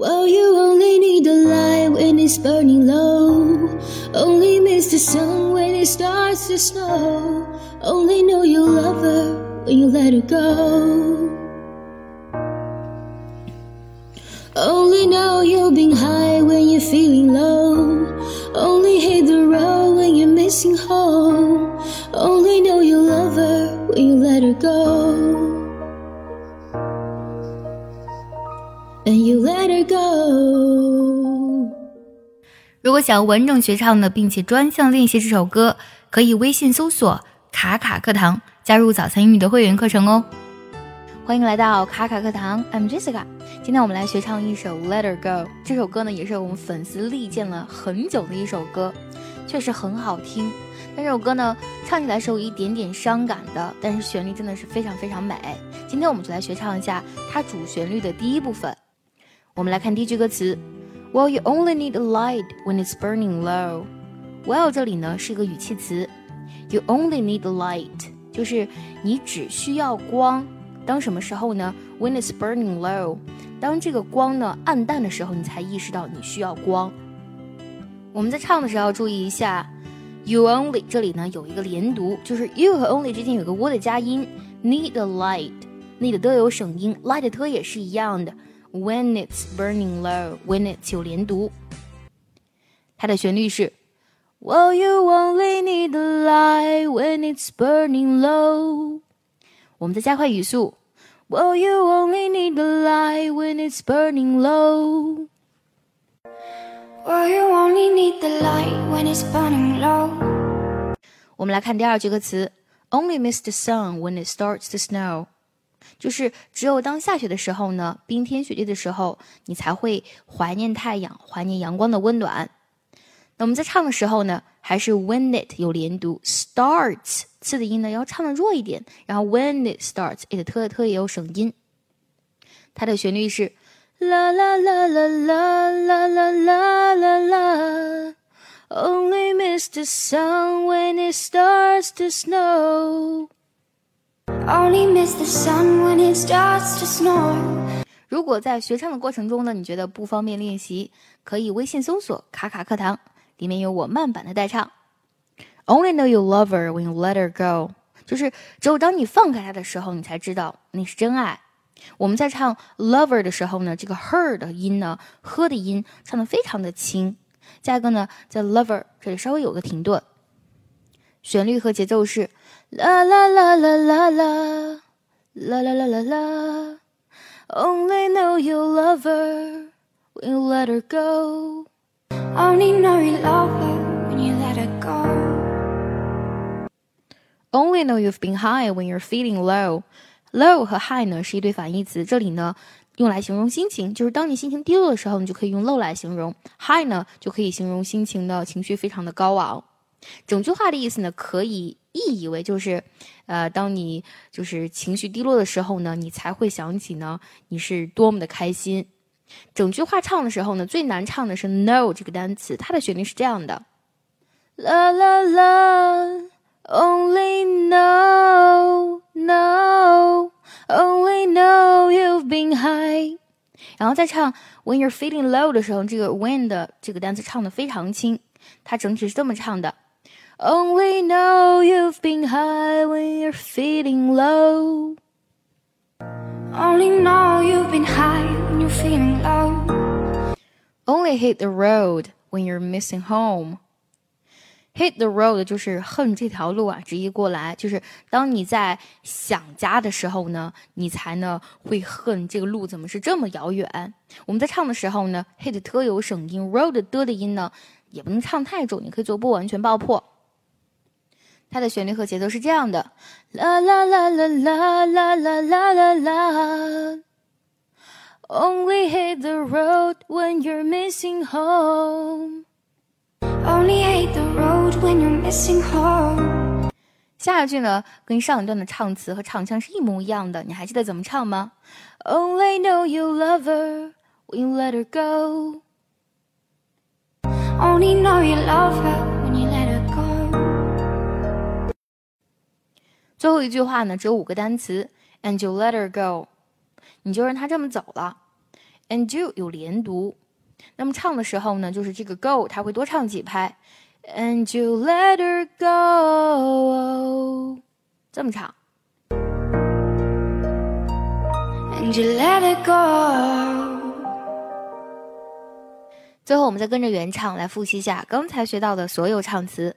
Well, you only need the light when it's burning low. Only miss the sun when it starts to snow. Only know you love her when you let her go. Only know you've been high when you're feeling low. And you let her go. 如果想要完整学唱的，并且专项练习这首歌，可以微信搜索“卡卡课堂”，加入早餐英语的会员课程哦。欢迎来到卡卡课堂，I'm Jessica。今天我们来学唱一首《Let Her Go》。这首歌呢，也是我们粉丝力荐了很久的一首歌，确实很好听。但这首歌呢，唱起来是有一点点伤感的，但是旋律真的是非常非常美。今天我们就来学唱一下它主旋律的第一部分。我们来看第一句歌词：Well, you only need a light when it's burning low。Well，这里呢是一个语气词，You only need a light，就是你只需要光。当什么时候呢？When it's burning low，当这个光呢暗淡的时候，你才意识到你需要光。我们在唱的时候要注意一下，you only 这里呢有一个连读，就是 you 和 only 之间有个 w 的加音，need a light，need 都有省音，light 特也是一样的。When it's burning low，when it's 有连读，它的旋律是，Well you only need a light when it's burning low。我们再加快语速，Well you only need a light when it's burning low。Well you only need the light when it's burning low。我们来看第二句歌词，Only miss the sun when it starts to snow。 就是只有当下雪的时候呢，冰天雪地的时候，你才会怀念太阳，怀念阳光的温暖。那我们在唱的时候呢，还是 when it 有连读，starts 次的音呢要唱的弱一点，然后 when it starts，it 特特也有省音。它的旋律是啦啦啦啦啦啦啦啦啦啦，Only miss the sun when it starts to snow。如果在学唱的过程中呢，你觉得不方便练习，可以微信搜索“卡卡课堂”，里面有我慢版的代唱。Only know you love her when you let her go，就是只有当你放开她的时候，你才知道那是真爱。我们在唱 lover 的时候呢，这个 her 的音呢，呵的音唱的非常的轻。下一个呢，在 lover 这里稍微有个停顿。旋律和节奏是。啦啦啦啦啦啦，啦啦啦啦啦。Only know you love her when you let her go. Only know you love her when you let her go. Only know you've been high when you're feeling low. Low 和 high 呢是一对反义词，这里呢用来形容心情，就是当你心情低落的时候，你就可以用 low 来形容。high 呢就可以形容心情的情绪非常的高昂。整句话的意思呢，可以意译为就是，呃，当你就是情绪低落的时候呢，你才会想起呢，你是多么的开心。整句话唱的时候呢，最难唱的是 no 这个单词，它的旋律是这样的，啦啦啦，only no no，Only know you've been high，然后再唱 when you're feeling low 的时候，这个 when 的这个单词唱的非常轻，它整体是这么唱的。Only know you've been high when you're feeling low. Only know you've been high when you're feeling low. Only hit the road when you're missing home. Hit the road 就是恨这条路啊，直译过来就是当你在想家的时候呢，你才呢会恨这个路怎么是这么遥远。我们在唱的时候呢，hit 特有省音，road 的的音呢也不能唱太重，你可以做不完全爆破。它的旋律和节奏是这样的，啦啦啦啦啦啦啦啦啦啦。Only hate the road when you're missing home. Only hate the road when you're missing home. 下一句呢，跟上一段的唱词和唱腔是一模一样的，你还记得怎么唱吗？Only know you love her when you let her go. Only know you love her 最后一句话呢，只有五个单词，and you let her go，你就让她这么走了 and you 有连读。那么唱的时候呢，就是这个 go 它会多唱几拍，and you let her go，这么唱，and you let her go。最后，我们再跟着原唱来复习一下刚才学到的所有唱词。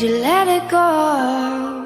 you let it go.